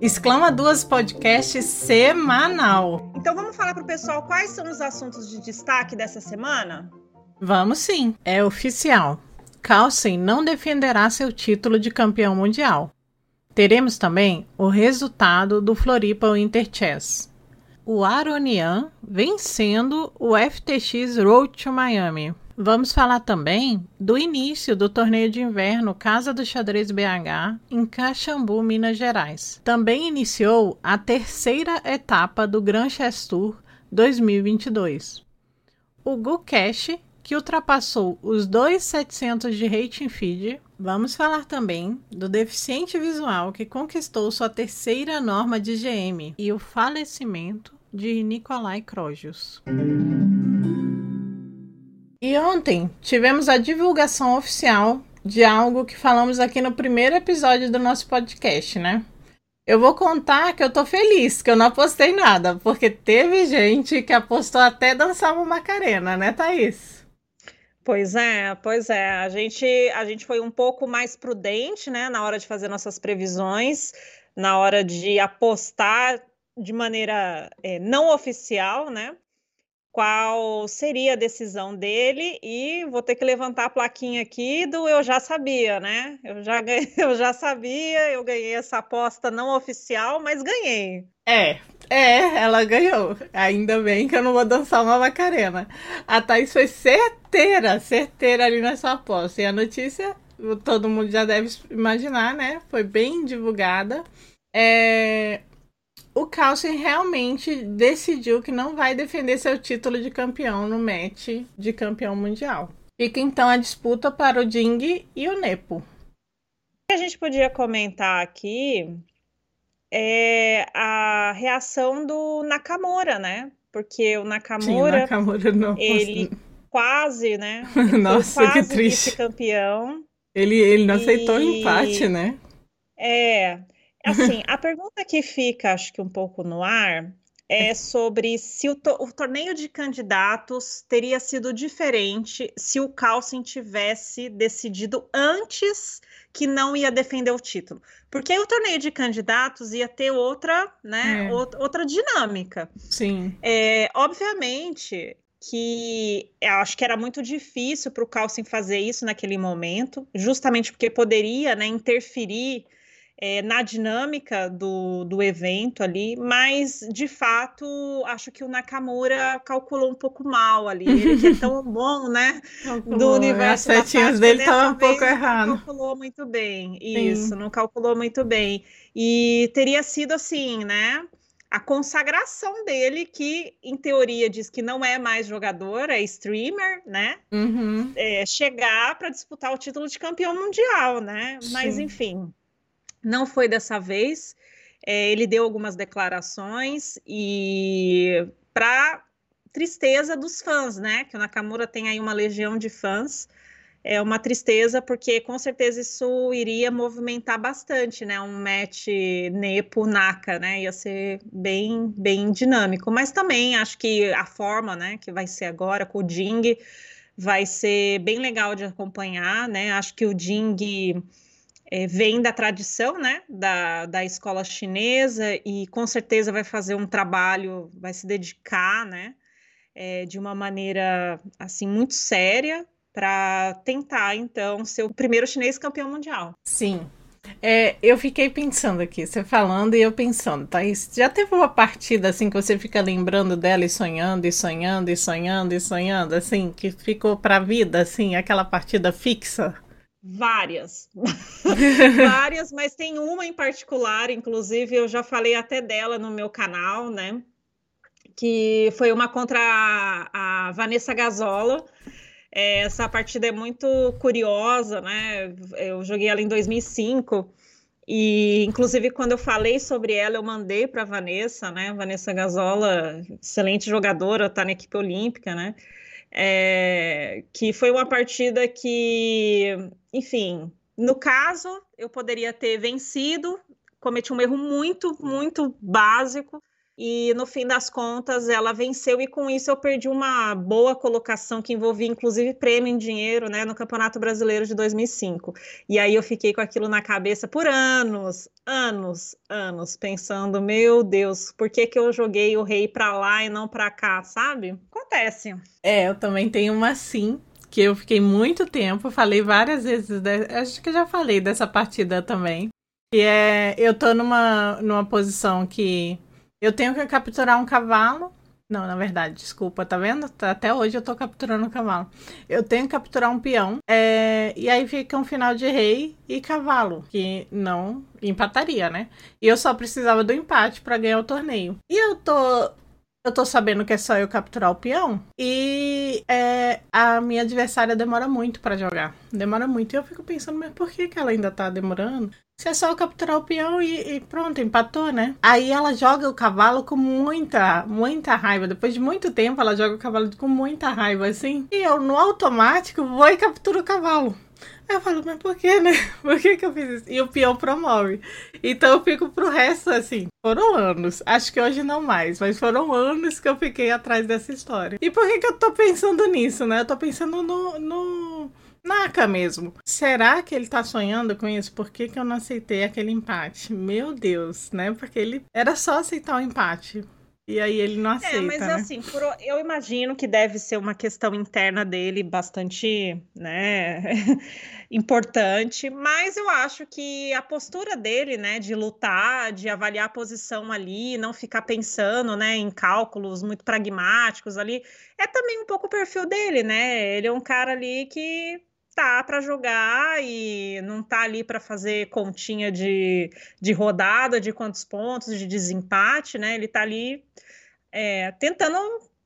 Exclama Duas Podcast semanal. Então vamos falar para o pessoal quais são os assuntos de destaque dessa semana? Vamos sim, é oficial. Carlsen não defenderá seu título de campeão mundial. Teremos também o resultado do Floripa Winter Chess. O Aronian vencendo o FTX Road to Miami. Vamos falar também do início do torneio de inverno Casa do Xadrez BH em Caxambu, Minas Gerais. Também iniciou a terceira etapa do Grand Chess Tour 2022. O GuCash, que ultrapassou os 2.700 de rating feed. Vamos falar também do deficiente visual que conquistou sua terceira norma de GM e o falecimento de Nikolai Krogius. E ontem tivemos a divulgação oficial de algo que falamos aqui no primeiro episódio do nosso podcast, né? Eu vou contar que eu tô feliz, que eu não apostei nada, porque teve gente que apostou até dançar uma Macarena, né, Thaís? Pois é, pois é. A gente, a gente foi um pouco mais prudente, né, na hora de fazer nossas previsões, na hora de apostar de maneira é, não oficial, né? Qual seria a decisão dele e vou ter que levantar a plaquinha aqui do eu já sabia, né? Eu já, ganhei, eu já sabia, eu ganhei essa aposta não oficial, mas ganhei. É, é, ela ganhou. Ainda bem que eu não vou dançar uma macarena. A Thaís foi certeira, certeira ali nessa aposta. E a notícia, todo mundo já deve imaginar, né? Foi bem divulgada. É, o Carlsen realmente decidiu que não vai defender seu título de campeão no match de campeão mundial. Fica então a disputa para o Ding e o Nepo. O que a gente podia comentar aqui é a reação do Nakamura, né? Porque o Nakamura, Sim, Nakamura não, ele quase, né? Ele Nossa, quase que triste. campeão. Ele, ele não e... aceitou o empate, né? É. Assim, a pergunta que fica, acho que um pouco no ar, é sobre se o, to o, torneio de candidatos teria sido diferente se o Carlsen tivesse decidido antes que não ia defender o título. Porque aí o torneio de candidatos ia ter outra, né, é. outra dinâmica. Sim. É, obviamente que eu acho que era muito difícil para o Carlsen fazer isso naquele momento, justamente porque poderia né, interferir é, na dinâmica do, do evento ali, mas de fato acho que o Nakamura calculou um pouco mal ali. Ele que é tão bom, né? Calculou. Do universo. As setinhas dele estavam um pouco errado. Não calculou muito bem. Isso, Sim. não calculou muito bem. E teria sido assim, né? a consagração dele, que em teoria diz que não é mais jogador, é streamer, né? Uhum. É, chegar para disputar o título de campeão mundial, né? Sim. Mas enfim, não foi dessa vez. É, ele deu algumas declarações e para tristeza dos fãs, né? Que o Nakamura tem aí uma legião de fãs. É uma tristeza porque com certeza isso iria movimentar bastante, né? Um match Nepo Naka, né? Ia ser bem bem dinâmico, mas também acho que a forma, né, que vai ser agora com o Ding vai ser bem legal de acompanhar, né? Acho que o Ding é, vem da tradição né, da, da escola chinesa e com certeza vai fazer um trabalho, vai se dedicar né, é, de uma maneira assim muito séria para tentar então ser o primeiro chinês campeão mundial. Sim. É, eu fiquei pensando aqui, você falando e eu pensando, Thaís, já teve uma partida assim que você fica lembrando dela e sonhando, e sonhando, e sonhando, e sonhando, assim, que ficou pra vida, assim, aquela partida fixa? Várias. Várias, mas tem uma em particular, inclusive eu já falei até dela no meu canal, né? Que foi uma contra a, a Vanessa Gazola. É, essa partida é muito curiosa, né? Eu joguei ela em 2005 E, inclusive, quando eu falei sobre ela, eu mandei para a Vanessa, né? Vanessa Gazola, excelente jogadora, está na equipe olímpica, né? É, que foi uma partida que, enfim, no caso, eu poderia ter vencido, cometi um erro muito, muito básico, e no fim das contas ela venceu e com isso eu perdi uma boa colocação que envolvia inclusive prêmio em dinheiro, né, no Campeonato Brasileiro de 2005. E aí eu fiquei com aquilo na cabeça por anos, anos, anos, pensando, meu Deus, por que que eu joguei o rei para lá e não para cá, sabe? Acontece. É, eu também tenho uma sim, que eu fiquei muito tempo, falei várias vezes, acho que já falei dessa partida também. E é, eu tô numa, numa posição que eu tenho que capturar um cavalo. Não, na verdade, desculpa, tá vendo? Tá, até hoje eu tô capturando um cavalo. Eu tenho que capturar um peão. É... E aí fica um final de rei e cavalo, que não empataria, né? E eu só precisava do empate para ganhar o torneio. E eu tô eu tô sabendo que é só eu capturar o peão. E é, a minha adversária demora muito para jogar. Demora muito. E eu fico pensando, mas por que, que ela ainda tá demorando? Se é só eu capturar o peão e, e, pronto, empatou, né? Aí ela joga o cavalo com muita, muita raiva. Depois de muito tempo, ela joga o cavalo com muita raiva, assim. E eu, no automático, vou e capturo o cavalo. Eu falo, mas por que, né? Por que, que eu fiz isso? E o peão promove. Então eu fico pro resto assim. Foram anos. Acho que hoje não mais, mas foram anos que eu fiquei atrás dessa história. E por que, que eu tô pensando nisso, né? Eu tô pensando no. no... Naka mesmo. Será que ele tá sonhando com isso? Por que, que eu não aceitei aquele empate? Meu Deus, né? Porque ele era só aceitar o empate. E aí ele não aceita. É, mas né? assim, por, eu imagino que deve ser uma questão interna dele bastante, né, importante, mas eu acho que a postura dele, né, de lutar, de avaliar a posição ali, não ficar pensando, né, em cálculos muito pragmáticos ali, é também um pouco o perfil dele, né? Ele é um cara ali que tá para jogar e não tá ali para fazer continha de, de rodada, de quantos pontos, de desempate, né? Ele tá ali é, tentando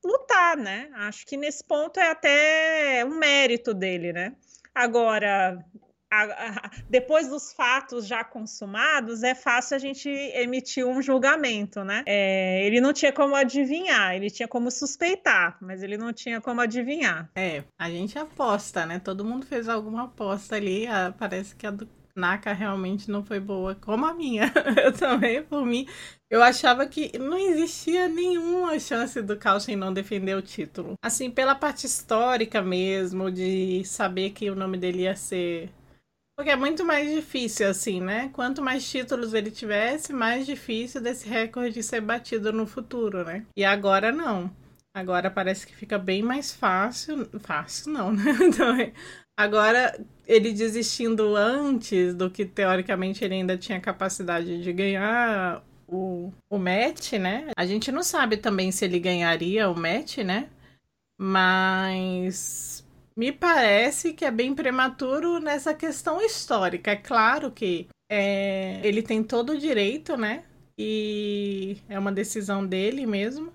lutar, né? Acho que nesse ponto é até um mérito dele, né? Agora, a, a, depois dos fatos já consumados, é fácil a gente emitir um julgamento, né? É, ele não tinha como adivinhar, ele tinha como suspeitar, mas ele não tinha como adivinhar. É, a gente aposta, né? Todo mundo fez alguma aposta ali, a, parece que a do Naka realmente não foi boa, como a minha. Eu também, por mim, eu achava que não existia nenhuma chance do Carlsen não defender o título. Assim, pela parte histórica mesmo, de saber que o nome dele ia ser porque é muito mais difícil, assim, né? Quanto mais títulos ele tivesse, mais difícil desse recorde ser batido no futuro, né? E agora não. Agora parece que fica bem mais fácil. Fácil não, né? Então, é, agora, ele desistindo antes do que teoricamente ele ainda tinha capacidade de ganhar o, o match, né? A gente não sabe também se ele ganharia o match, né? Mas me parece que é bem prematuro nessa questão histórica. É claro que é, ele tem todo o direito, né? E é uma decisão dele mesmo.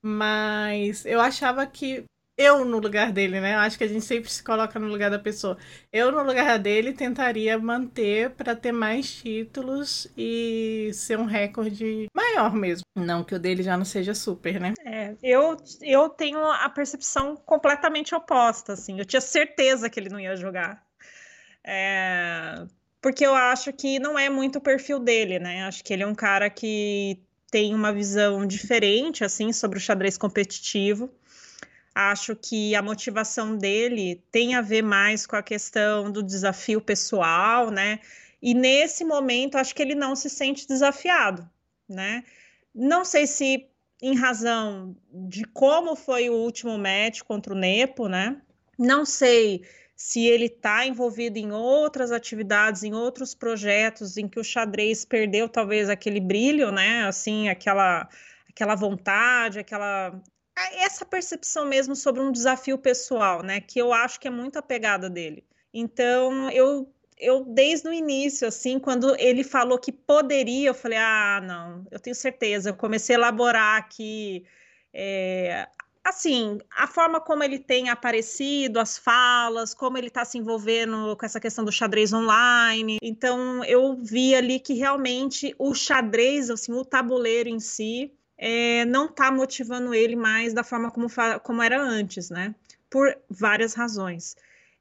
Mas eu achava que eu no lugar dele, né? Eu acho que a gente sempre se coloca no lugar da pessoa. Eu no lugar dele tentaria manter para ter mais títulos e ser um recorde maior mesmo. Não que o dele já não seja super, né? É, eu, eu tenho a percepção completamente oposta, assim. Eu tinha certeza que ele não ia jogar. É, porque eu acho que não é muito o perfil dele, né? Acho que ele é um cara que tem uma visão diferente, assim, sobre o xadrez competitivo. Acho que a motivação dele tem a ver mais com a questão do desafio pessoal, né? E nesse momento, acho que ele não se sente desafiado, né? Não sei se em razão de como foi o último match contra o Nepo, né? Não sei se ele está envolvido em outras atividades, em outros projetos em que o xadrez perdeu talvez aquele brilho, né? Assim, aquela aquela vontade, aquela essa percepção mesmo sobre um desafio pessoal, né? Que eu acho que é muito a pegada dele. Então, eu, eu desde o início, assim, quando ele falou que poderia, eu falei, ah, não, eu tenho certeza. Eu comecei a elaborar aqui é, assim, a forma como ele tem aparecido, as falas, como ele está se envolvendo com essa questão do xadrez online. Então, eu vi ali que realmente o xadrez, assim, o tabuleiro em si, é, não está motivando ele mais da forma como, como era antes, né? Por várias razões.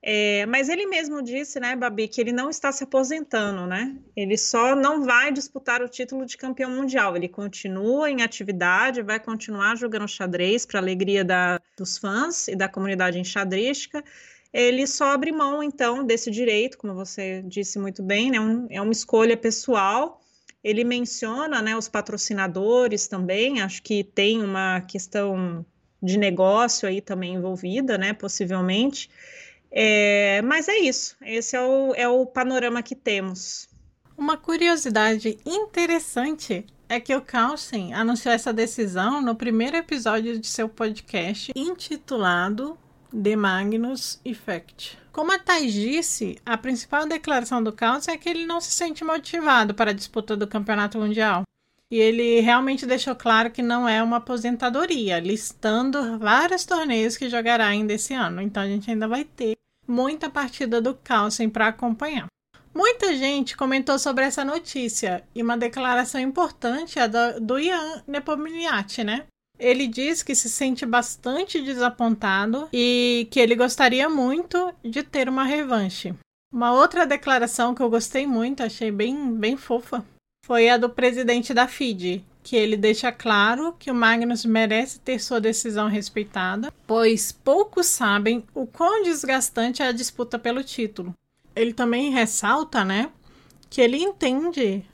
É, mas ele mesmo disse, né, Babi, que ele não está se aposentando, né? Ele só não vai disputar o título de campeão mundial. Ele continua em atividade, vai continuar jogando xadrez para alegria da, dos fãs e da comunidade enxadrística. Ele só abre mão, então, desse direito, como você disse muito bem, né? Um, é uma escolha pessoal. Ele menciona, né, os patrocinadores também. Acho que tem uma questão de negócio aí também envolvida, né? Possivelmente. É, mas é isso, esse é o, é o panorama que temos. Uma curiosidade interessante é que o Carlsen anunciou essa decisão no primeiro episódio de seu podcast intitulado The Magnus Effect. Como a Thais disse, a principal declaração do Carlsen é que ele não se sente motivado para a disputa do campeonato mundial. E ele realmente deixou claro que não é uma aposentadoria, listando vários torneios que jogará ainda esse ano. Então a gente ainda vai ter muita partida do Carlsen para acompanhar. Muita gente comentou sobre essa notícia e uma declaração importante é do, do Ian Nepomniachtchi, né? Ele diz que se sente bastante desapontado e que ele gostaria muito de ter uma revanche. Uma outra declaração que eu gostei muito, achei bem, bem fofa, foi a do presidente da FIDE, que ele deixa claro que o Magnus merece ter sua decisão respeitada, pois poucos sabem o quão desgastante é a disputa pelo título. Ele também ressalta, né, que ele entende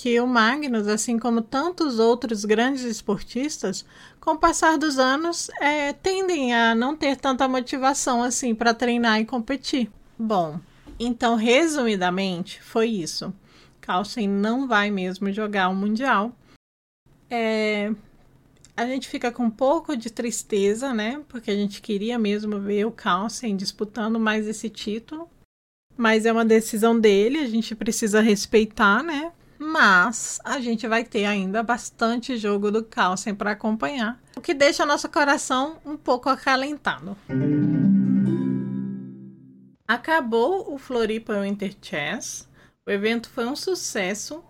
que o Magnus, assim como tantos outros grandes esportistas, com o passar dos anos, é, tendem a não ter tanta motivação assim para treinar e competir. Bom, então resumidamente foi isso. Carlsen não vai mesmo jogar o Mundial é, a gente fica com um pouco de tristeza, né? Porque a gente queria mesmo ver o Carlsen disputando mais esse título. Mas é uma decisão dele, a gente precisa respeitar, né? Mas a gente vai ter ainda bastante jogo do Carlsen para acompanhar, o que deixa nosso coração um pouco acalentado. Acabou o Floripa Winter Chess. O evento foi um sucesso.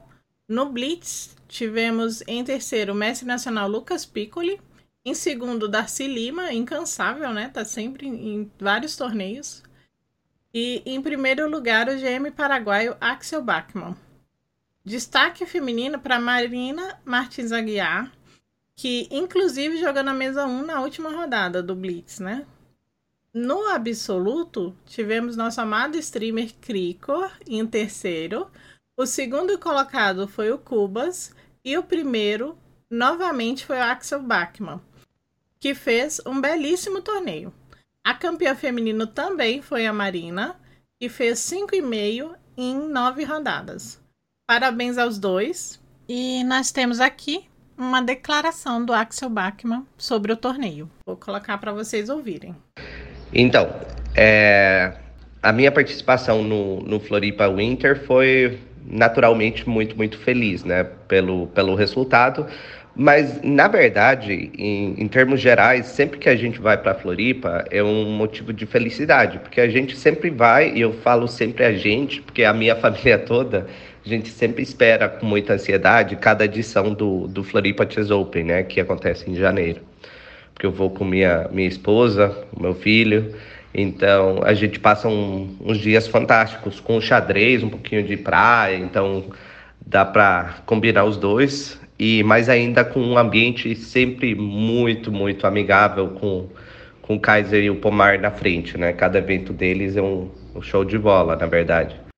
No Blitz tivemos em terceiro o mestre nacional Lucas Piccoli, em segundo Darcy Lima, incansável, né? Tá sempre em vários torneios. E em primeiro lugar o GM paraguaio Axel Bachmann. Destaque feminino para Marina Martins Aguiar, que inclusive jogou na mesa 1 na última rodada do Blitz, né? No absoluto, tivemos nosso amado streamer Cricor em terceiro, o segundo colocado foi o Cubas e o primeiro, novamente, foi o Axel Bachmann, que fez um belíssimo torneio. A campeã feminino também foi a Marina, que fez 5,5 em nove rodadas. Parabéns aos dois. E nós temos aqui uma declaração do Axel Bachmann sobre o torneio. Vou colocar para vocês ouvirem. Então, é, a minha participação no, no Floripa Winter foi naturalmente muito, muito feliz, né, pelo, pelo resultado. Mas, na verdade, em, em termos gerais, sempre que a gente vai para Floripa é um motivo de felicidade, porque a gente sempre vai, e eu falo sempre a gente, porque a minha família toda, gente sempre espera com muita ansiedade cada edição do, do Floripa Chess Open, né, que acontece em janeiro. Porque eu vou com minha, minha esposa, meu filho, então a gente passa um, uns dias fantásticos com xadrez, um pouquinho de praia, então dá para combinar os dois e mais ainda com um ambiente sempre muito muito amigável com com o Kaiser e o Pomar na frente, né? Cada evento deles é um, um show de bola, na verdade.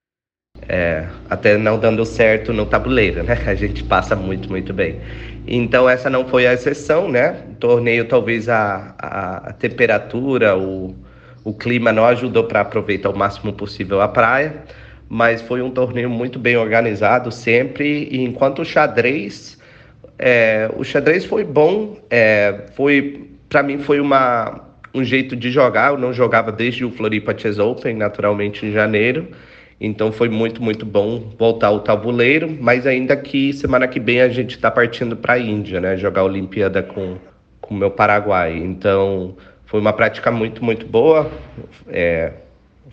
É, até não dando certo no tabuleiro, né? A gente passa muito, muito bem. Então essa não foi a exceção, né? O torneio talvez a, a, a temperatura, o, o clima não ajudou para aproveitar o máximo possível a praia, mas foi um torneio muito bem organizado sempre. E enquanto o xadrez, é, o xadrez foi bom, é, foi para mim foi uma um jeito de jogar. Eu não jogava desde o Floripa Chess Open, naturalmente em janeiro. Então foi muito, muito bom voltar ao tabuleiro, mas ainda que semana que vem a gente está partindo para a Índia, né? Jogar a Olimpíada com, o meu Paraguai. Então, foi uma prática muito, muito boa. É,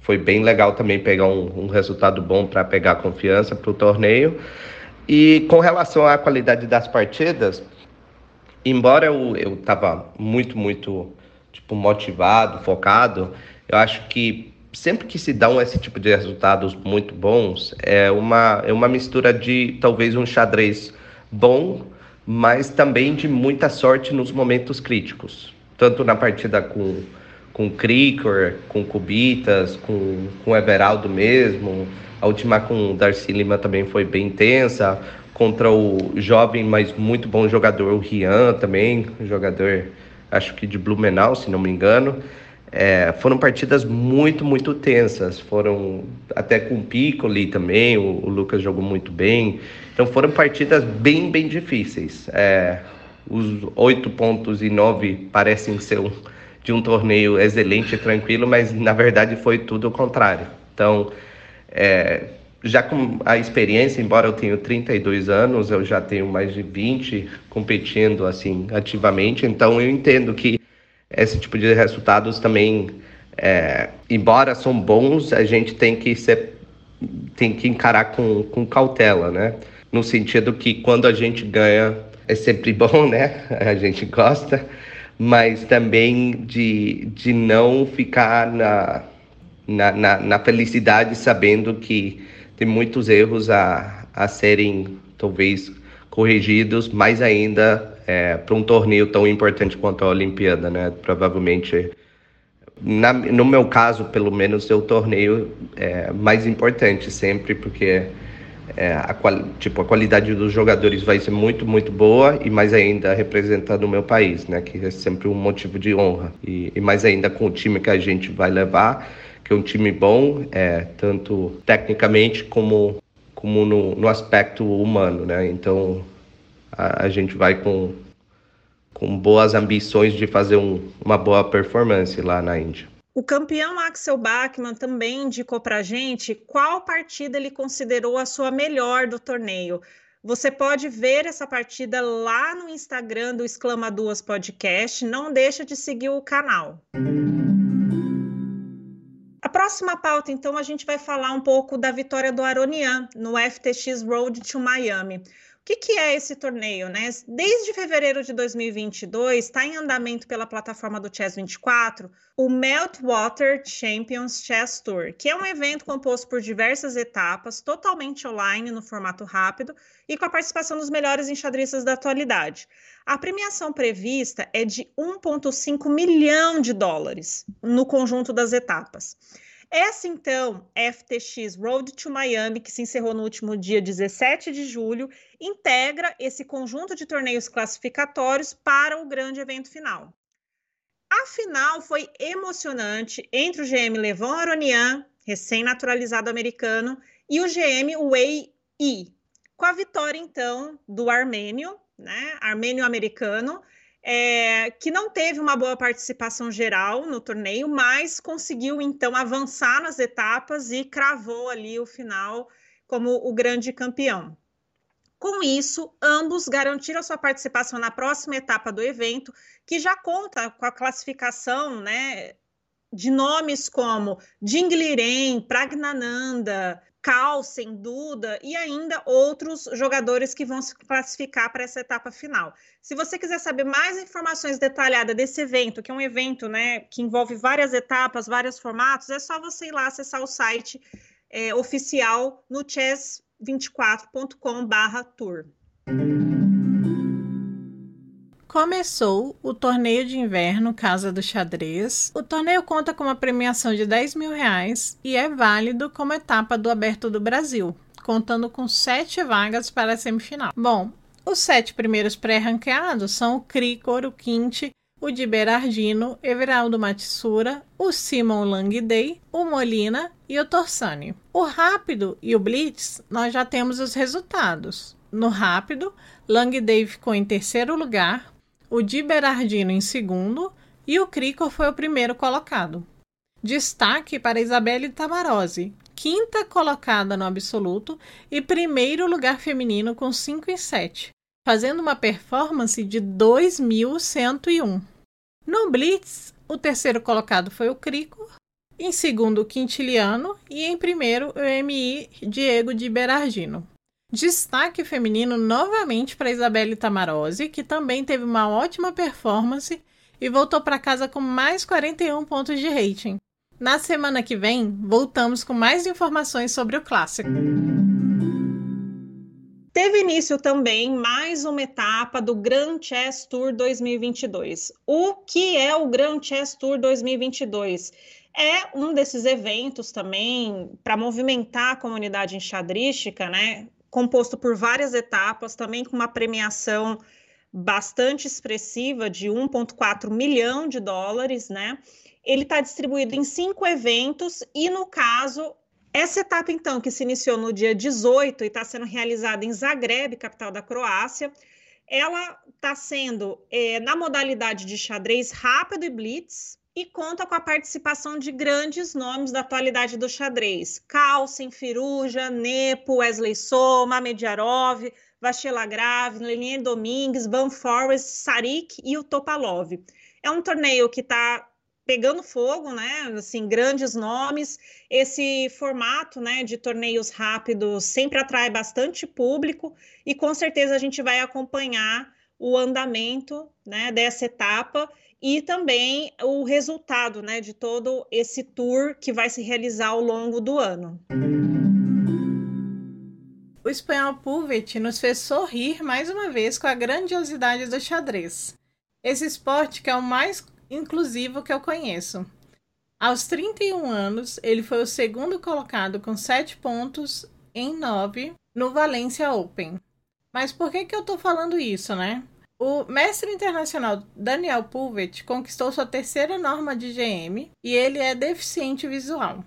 foi bem legal também pegar um, um resultado bom para pegar confiança para o torneio. E com relação à qualidade das partidas, embora eu estava muito, muito tipo, motivado, focado, eu acho que sempre que se dão esse tipo de resultados muito bons, é uma, é uma mistura de talvez um xadrez bom, mas também de muita sorte nos momentos críticos. Tanto na partida com, com Krikor, com Cubitas, com, com Everaldo mesmo. A última com Darcy Lima também foi bem intensa. Contra o jovem, mas muito bom jogador, o Rian também, jogador, acho que de Blumenau, se não me engano. É, foram partidas muito, muito tensas. Foram até com o Piccoli também, o, o, Lucas jogou muito bem. Então foram partidas bem, bem difíceis. É, os oito pontos e nove parecem ser um, de um torneio excelente e tranquilo, mas na verdade foi tudo o contrário. Então, é, já com a experiência, embora eu tenha 32 anos, eu já tenho mais de 20 competindo assim ativamente, então eu entendo que esse tipo de resultados também, é, embora são bons, a gente tem que ser, tem que encarar com, com cautela, né? No sentido que quando a gente ganha é sempre bom, né? A gente gosta, mas também de, de não ficar na, na, na, na felicidade sabendo que tem muitos erros a, a serem talvez corrigidos, mais ainda é, para um torneio tão importante quanto a Olimpíada, né? Provavelmente, na, no meu caso, pelo menos, é o torneio é, mais importante sempre, porque é, a, tipo, a qualidade dos jogadores vai ser muito, muito boa e mais ainda representando o meu país, né? Que é sempre um motivo de honra. E, e mais ainda com o time que a gente vai levar, que é um time bom, é, tanto tecnicamente como, como no, no aspecto humano, né? Então a, a gente vai com, com boas ambições de fazer um, uma boa performance lá na Índia. O campeão Axel Bachmann também indicou para a gente qual partida ele considerou a sua melhor do torneio. Você pode ver essa partida lá no Instagram do Exclama Duas Podcast. Não deixa de seguir o canal. A próxima pauta, então, a gente vai falar um pouco da vitória do Aronian no FTX Road to Miami que, que é esse torneio? Né? Desde fevereiro de 2022, está em andamento pela plataforma do Chess 24 o Meltwater Champions Chess Tour, que é um evento composto por diversas etapas, totalmente online, no formato rápido, e com a participação dos melhores enxadristas da atualidade. A premiação prevista é de 1,5 milhão de dólares no conjunto das etapas. Essa, então, FTX Road to Miami, que se encerrou no último dia 17 de julho, integra esse conjunto de torneios classificatórios para o grande evento final. A final foi emocionante entre o GM Levon Aronian, recém-naturalizado americano, e o GM Wei Yi, com a vitória, então, do armênio, né, armênio-americano, é, que não teve uma boa participação geral no torneio, mas conseguiu então avançar nas etapas e cravou ali o final como o grande campeão. Com isso, ambos garantiram sua participação na próxima etapa do evento, que já conta com a classificação né, de nomes como Dingliren, Pragnananda, Carlsen, Duda e ainda outros jogadores que vão se classificar para essa etapa final. Se você quiser saber mais informações detalhadas desse evento, que é um evento né, que envolve várias etapas, vários formatos, é só você ir lá acessar o site é, oficial no chess24.com/tour. Começou o torneio de inverno Casa do Xadrez. O torneio conta com uma premiação de 10 mil reais e é válido como etapa do Aberto do Brasil, contando com sete vagas para a semifinal. Bom, os sete primeiros pré-ranqueados são o Cricor, o Quinte, o Di Berardino, Everaldo Matissura, o Simon Langdey, o Molina e o Torsani. O rápido e o blitz, nós já temos os resultados. No rápido, Langdey ficou em terceiro lugar, o Di Berardino em segundo e o Crico foi o primeiro colocado. Destaque para Isabelle Tamarose, quinta colocada no absoluto e primeiro lugar feminino com 5 e 7, fazendo uma performance de 2.101. No Blitz, o terceiro colocado foi o Crico, em segundo o Quintiliano e em primeiro o MI Diego de Berardino. Destaque feminino novamente para Isabelle Tamarose, que também teve uma ótima performance e voltou para casa com mais 41 pontos de rating. Na semana que vem, voltamos com mais informações sobre o clássico. Teve início também mais uma etapa do Grand Chess Tour 2022. O que é o Grand Chess Tour 2022? É um desses eventos também para movimentar a comunidade enxadrística, né? Composto por várias etapas, também com uma premiação bastante expressiva de 1,4 milhão de dólares, né? Ele está distribuído em cinco eventos e, no caso, essa etapa, então, que se iniciou no dia 18 e está sendo realizada em Zagreb, capital da Croácia, ela está sendo é, na modalidade de xadrez rápido e blitz, e conta com a participação de grandes nomes da atualidade do xadrez: Carlsen, Firuja, Nepo, Wesley So, Mamediarov, Vachela Grave, Lenine Domingues, Van Sarik e o Topalov. É um torneio que está pegando fogo, né? Assim, grandes nomes. Esse formato, né, de torneios rápidos sempre atrai bastante público e com certeza a gente vai acompanhar o andamento, né, dessa etapa e também o resultado né, de todo esse tour que vai se realizar ao longo do ano. O espanhol Pulvet nos fez sorrir mais uma vez com a grandiosidade do xadrez. Esse esporte que é o mais inclusivo que eu conheço. Aos 31 anos, ele foi o segundo colocado com 7 pontos em 9 no Valencia Open. Mas por que, que eu tô falando isso, né? O mestre internacional Daniel Pulvet conquistou sua terceira norma de GM e ele é deficiente visual.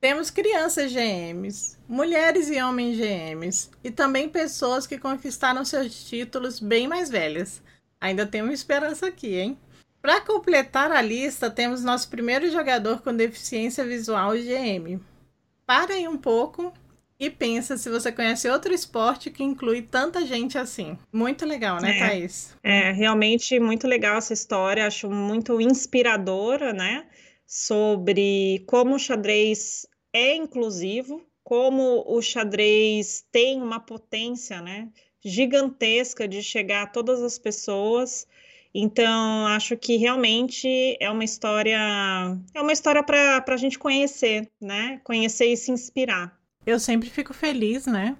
Temos crianças GMs, mulheres e homens GMs e também pessoas que conquistaram seus títulos bem mais velhas. Ainda temos esperança aqui, hein? Para completar a lista, temos nosso primeiro jogador com deficiência visual GM. Para aí um pouco e pensa se você conhece outro esporte que inclui tanta gente assim. Muito legal, né, é, Thaís? É, realmente muito legal essa história, acho muito inspiradora, né? Sobre como o xadrez é inclusivo, como o xadrez tem uma potência, né? Gigantesca de chegar a todas as pessoas. Então, acho que realmente é uma história, é uma história para a gente conhecer, né? Conhecer e se inspirar. Eu sempre fico feliz, né?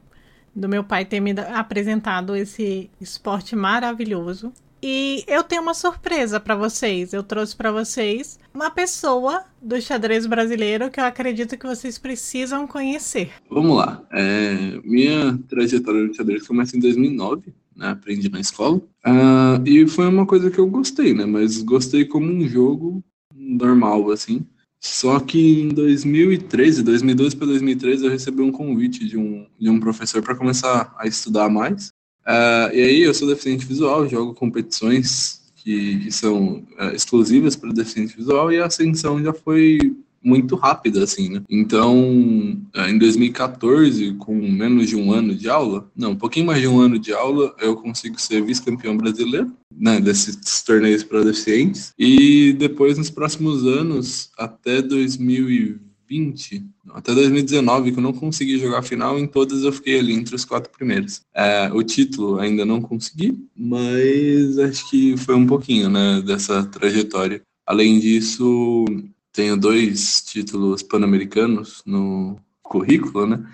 Do meu pai ter me apresentado esse esporte maravilhoso. E eu tenho uma surpresa para vocês. Eu trouxe para vocês uma pessoa do xadrez brasileiro que eu acredito que vocês precisam conhecer. Vamos lá. É, minha trajetória no xadrez começa em 2009. Né, aprendi na escola. Uh, e foi uma coisa que eu gostei, né? Mas gostei como um jogo normal, assim. Só que em 2013, 2012 para 2013, eu recebi um convite de um, de um professor para começar a estudar mais. Uh, e aí eu sou deficiente visual, jogo competições que, que são uh, exclusivas para deficiente visual e a ascensão já foi muito rápida, assim, né? Então, é, em 2014, com menos de um ano de aula, não, um pouquinho mais de um ano de aula, eu consigo ser vice-campeão brasileiro, né, desses torneios para deficientes. E depois, nos próximos anos, até 2020, até 2019, que eu não consegui jogar a final, em todas eu fiquei ali entre os quatro primeiros. É, o título ainda não consegui, mas acho que foi um pouquinho, né, dessa trajetória. Além disso, tenho dois títulos pan-americanos no currículo, né?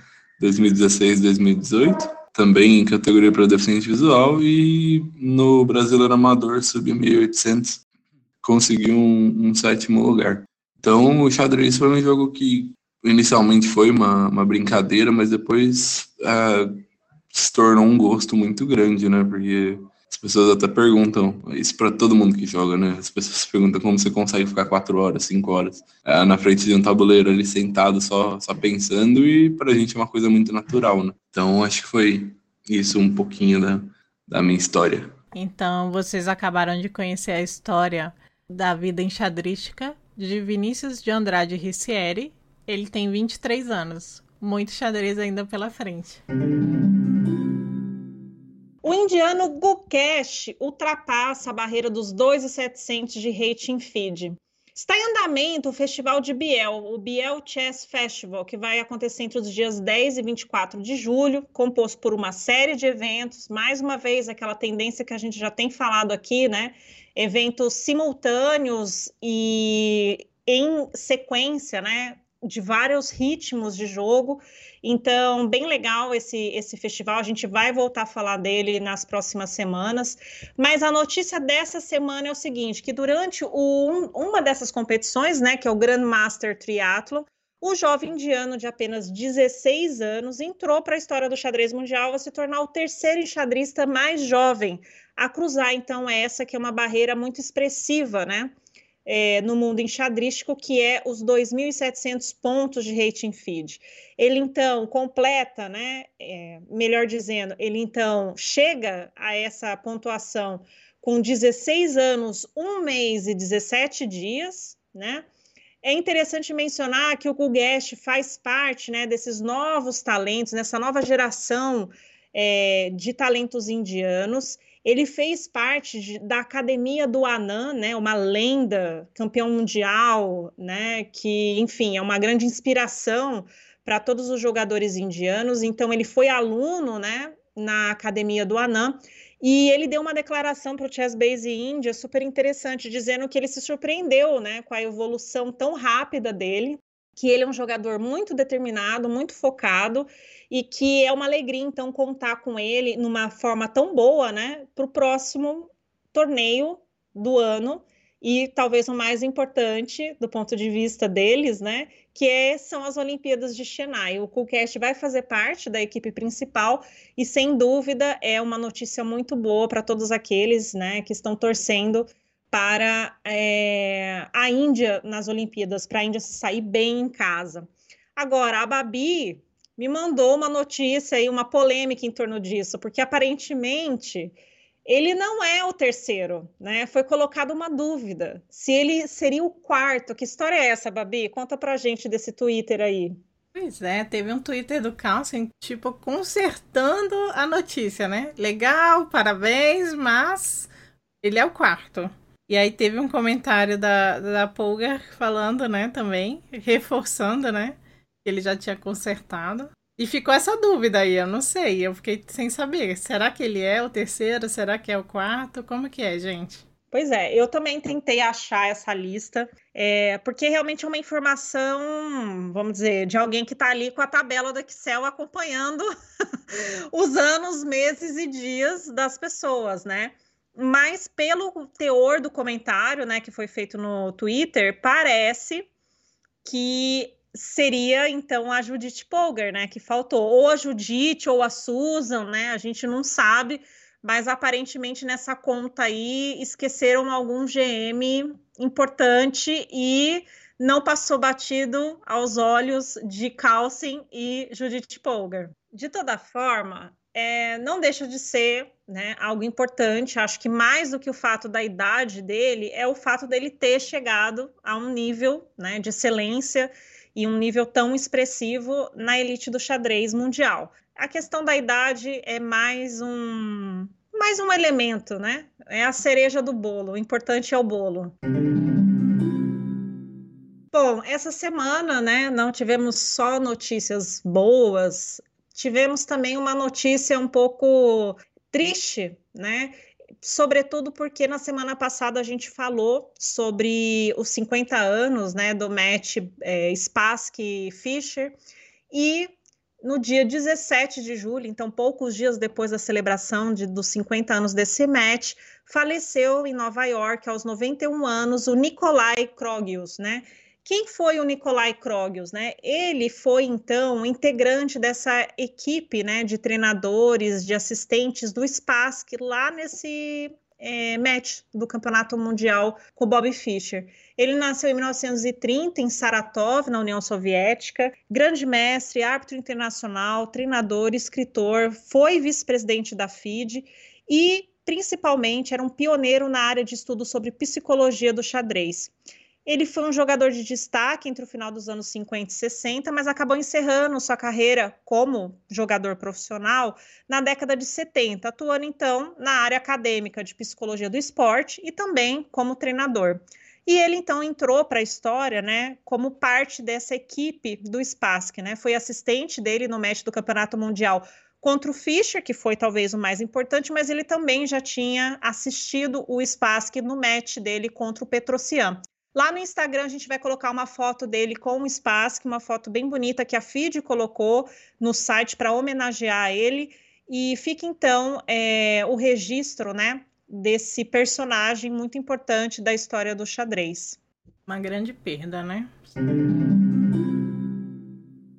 2016 e 2018, também em categoria para deficiente visual e no Brasileiro Amador sub 1800 consegui um, um, sétimo lugar. Então o xadrez foi um jogo que inicialmente foi uma, uma brincadeira, mas depois uh, se tornou um gosto muito grande, né? Porque as pessoas até perguntam, isso para todo mundo que joga, né? As pessoas perguntam como você consegue ficar quatro horas, cinco horas é, na frente de um tabuleiro ali sentado só, só pensando e para a gente é uma coisa muito natural, né? Então acho que foi isso um pouquinho da, da minha história. Então vocês acabaram de conhecer a história da vida enxadrística de Vinícius de Andrade Ricieri. Ele tem 23 anos. Muito xadrez ainda pela frente. O indiano Gukesh ultrapassa a barreira dos 2,700 de rating feed. Está em andamento o festival de Biel, o Biel Chess Festival, que vai acontecer entre os dias 10 e 24 de julho, composto por uma série de eventos, mais uma vez aquela tendência que a gente já tem falado aqui, né? Eventos simultâneos e em sequência, né? de vários ritmos de jogo. Então, bem legal esse, esse festival. A gente vai voltar a falar dele nas próximas semanas. Mas a notícia dessa semana é o seguinte: que durante o, uma dessas competições, né, que é o Grandmaster Triathlon, o jovem indiano de apenas 16 anos entrou para a história do xadrez mundial a se tornar o terceiro enxadrista mais jovem a cruzar, então, essa que é uma barreira muito expressiva, né? É, no mundo enxadrístico, que é os 2.700 pontos de rating feed. Ele então completa, né, é, melhor dizendo, ele então chega a essa pontuação com 16 anos, 1 mês e 17 dias, né? É interessante mencionar que o Guguest faz parte né, desses novos talentos, nessa nova geração é, de talentos indianos. Ele fez parte de, da academia do Anand, né, uma lenda, campeão mundial, né, que, enfim, é uma grande inspiração para todos os jogadores indianos. Então, ele foi aluno, né, na academia do Anand. E ele deu uma declaração para o Chess Base India super interessante, dizendo que ele se surpreendeu né, com a evolução tão rápida dele, que ele é um jogador muito determinado, muito focado e que é uma alegria, então, contar com ele numa forma tão boa, né, para o próximo torneio do ano e talvez o mais importante do ponto de vista deles, né, que é, são as Olimpíadas de Chennai. O Coolcast vai fazer parte da equipe principal e, sem dúvida, é uma notícia muito boa para todos aqueles, né, que estão torcendo para é, a Índia nas Olimpíadas, para a Índia se sair bem em casa. Agora, a Babi me mandou uma notícia e uma polêmica em torno disso, porque aparentemente ele não é o terceiro, né? Foi colocada uma dúvida se ele seria o quarto. Que história é essa, Babi? Conta pra gente desse Twitter aí. Pois é, teve um Twitter do Carlsen, tipo, consertando a notícia, né? Legal, parabéns, mas ele é o quarto. E aí teve um comentário da, da Polgar falando, né, também, reforçando, né? ele já tinha consertado. E ficou essa dúvida aí, eu não sei, eu fiquei sem saber. Será que ele é o terceiro? Será que é o quarto? Como que é, gente? Pois é, eu também tentei achar essa lista, é, porque realmente é uma informação, vamos dizer, de alguém que está ali com a tabela do Excel acompanhando os anos, meses e dias das pessoas, né? Mas pelo teor do comentário, né, que foi feito no Twitter, parece que seria então a Judith Polgar, né, que faltou, ou a Judith ou a Susan, né, a gente não sabe, mas aparentemente nessa conta aí esqueceram algum GM importante e não passou batido aos olhos de Carlsen e Judith Polgar. De toda forma, é, não deixa de ser né, algo importante. Acho que mais do que o fato da idade dele é o fato dele ter chegado a um nível né, de excelência e um nível tão expressivo na elite do xadrez mundial. A questão da idade é mais um mais um elemento, né? É a cereja do bolo. O importante é o bolo. Bom, essa semana, né, não tivemos só notícias boas, tivemos também uma notícia um pouco triste, né? sobretudo porque na semana passada a gente falou sobre os 50 anos né, do match é, Spassky Fischer e no dia 17 de julho, então poucos dias depois da celebração de, dos 50 anos desse match, faleceu em Nova York aos 91 anos o Nikolai Krogius, né? Quem foi o Nikolai Krogius, né? Ele foi então integrante dessa equipe, né, de treinadores, de assistentes do Spassky lá nesse é, match do Campeonato Mundial com o Bob Fischer. Ele nasceu em 1930 em Saratov, na União Soviética, grande mestre, árbitro internacional, treinador, escritor, foi vice-presidente da FIDE e principalmente era um pioneiro na área de estudo sobre psicologia do xadrez. Ele foi um jogador de destaque entre o final dos anos 50 e 60, mas acabou encerrando sua carreira como jogador profissional na década de 70, atuando então na área acadêmica de psicologia do esporte e também como treinador. E ele então entrou para a história, né, como parte dessa equipe do Spassky, né? Foi assistente dele no match do Campeonato Mundial contra o Fischer, que foi talvez o mais importante, mas ele também já tinha assistido o Spassky no match dele contra o Petrosian. Lá no Instagram a gente vai colocar uma foto dele com o Spassky, uma foto bem bonita que a FID colocou no site para homenagear ele. E fica então é, o registro, né, desse personagem muito importante da história do xadrez. Uma grande perda, né?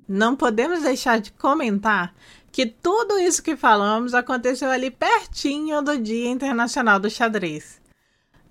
Não podemos deixar de comentar que tudo isso que falamos aconteceu ali pertinho do Dia Internacional do Xadrez.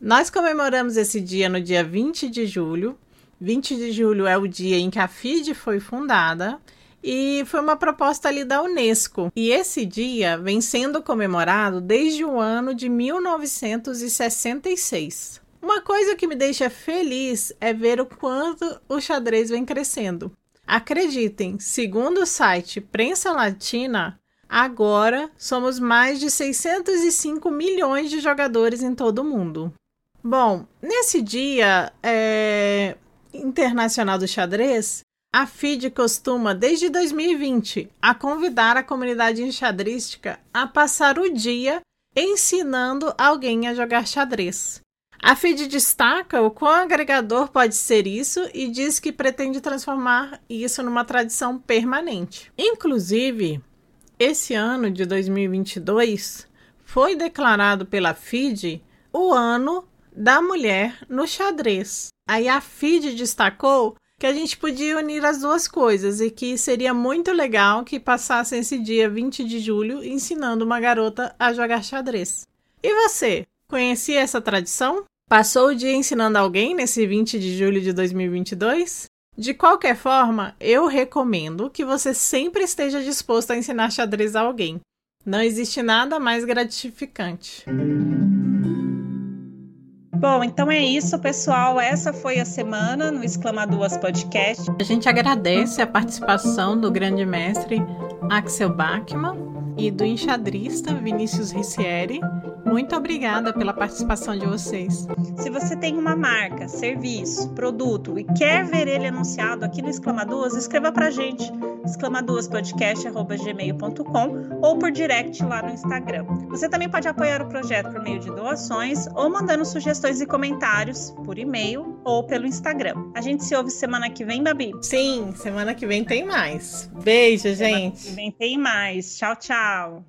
Nós comemoramos esse dia no dia 20 de julho. 20 de julho é o dia em que a FIDE foi fundada e foi uma proposta ali da Unesco. E esse dia vem sendo comemorado desde o ano de 1966. Uma coisa que me deixa feliz é ver o quanto o xadrez vem crescendo. Acreditem, segundo o site Prensa Latina, agora somos mais de 605 milhões de jogadores em todo o mundo. Bom, nesse dia é, internacional do xadrez, a FIDE costuma, desde 2020, a convidar a comunidade enxadrística a passar o dia ensinando alguém a jogar xadrez. A FID destaca o quão agregador pode ser isso e diz que pretende transformar isso numa tradição permanente. Inclusive, esse ano de 2022 foi declarado pela FID o ano da mulher no xadrez. Aí a FID destacou que a gente podia unir as duas coisas e que seria muito legal que passasse esse dia 20 de julho ensinando uma garota a jogar xadrez. E você, conhecia essa tradição? Passou o dia ensinando alguém nesse 20 de julho de 2022? De qualquer forma, eu recomendo que você sempre esteja disposto a ensinar xadrez a alguém. Não existe nada mais gratificante. Bom, então é isso, pessoal. Essa foi a semana no Exclama Duas Podcast. A gente agradece a participação do grande mestre Axel Bachmann e do enxadrista Vinícius Ricieri. Muito obrigada pela participação de vocês. Se você tem uma marca, serviço, produto e quer ver ele anunciado aqui no Exclamaduas, escreva pra gente exclamaduaspodcast.gmail.com ou por direct lá no Instagram. Você também pode apoiar o projeto por meio de doações ou mandando sugestões e comentários por e-mail ou pelo Instagram. A gente se ouve semana que vem, Babi? Sim, semana que vem tem mais. Beijo, semana gente. Semana que vem tem mais. Tchau, tchau.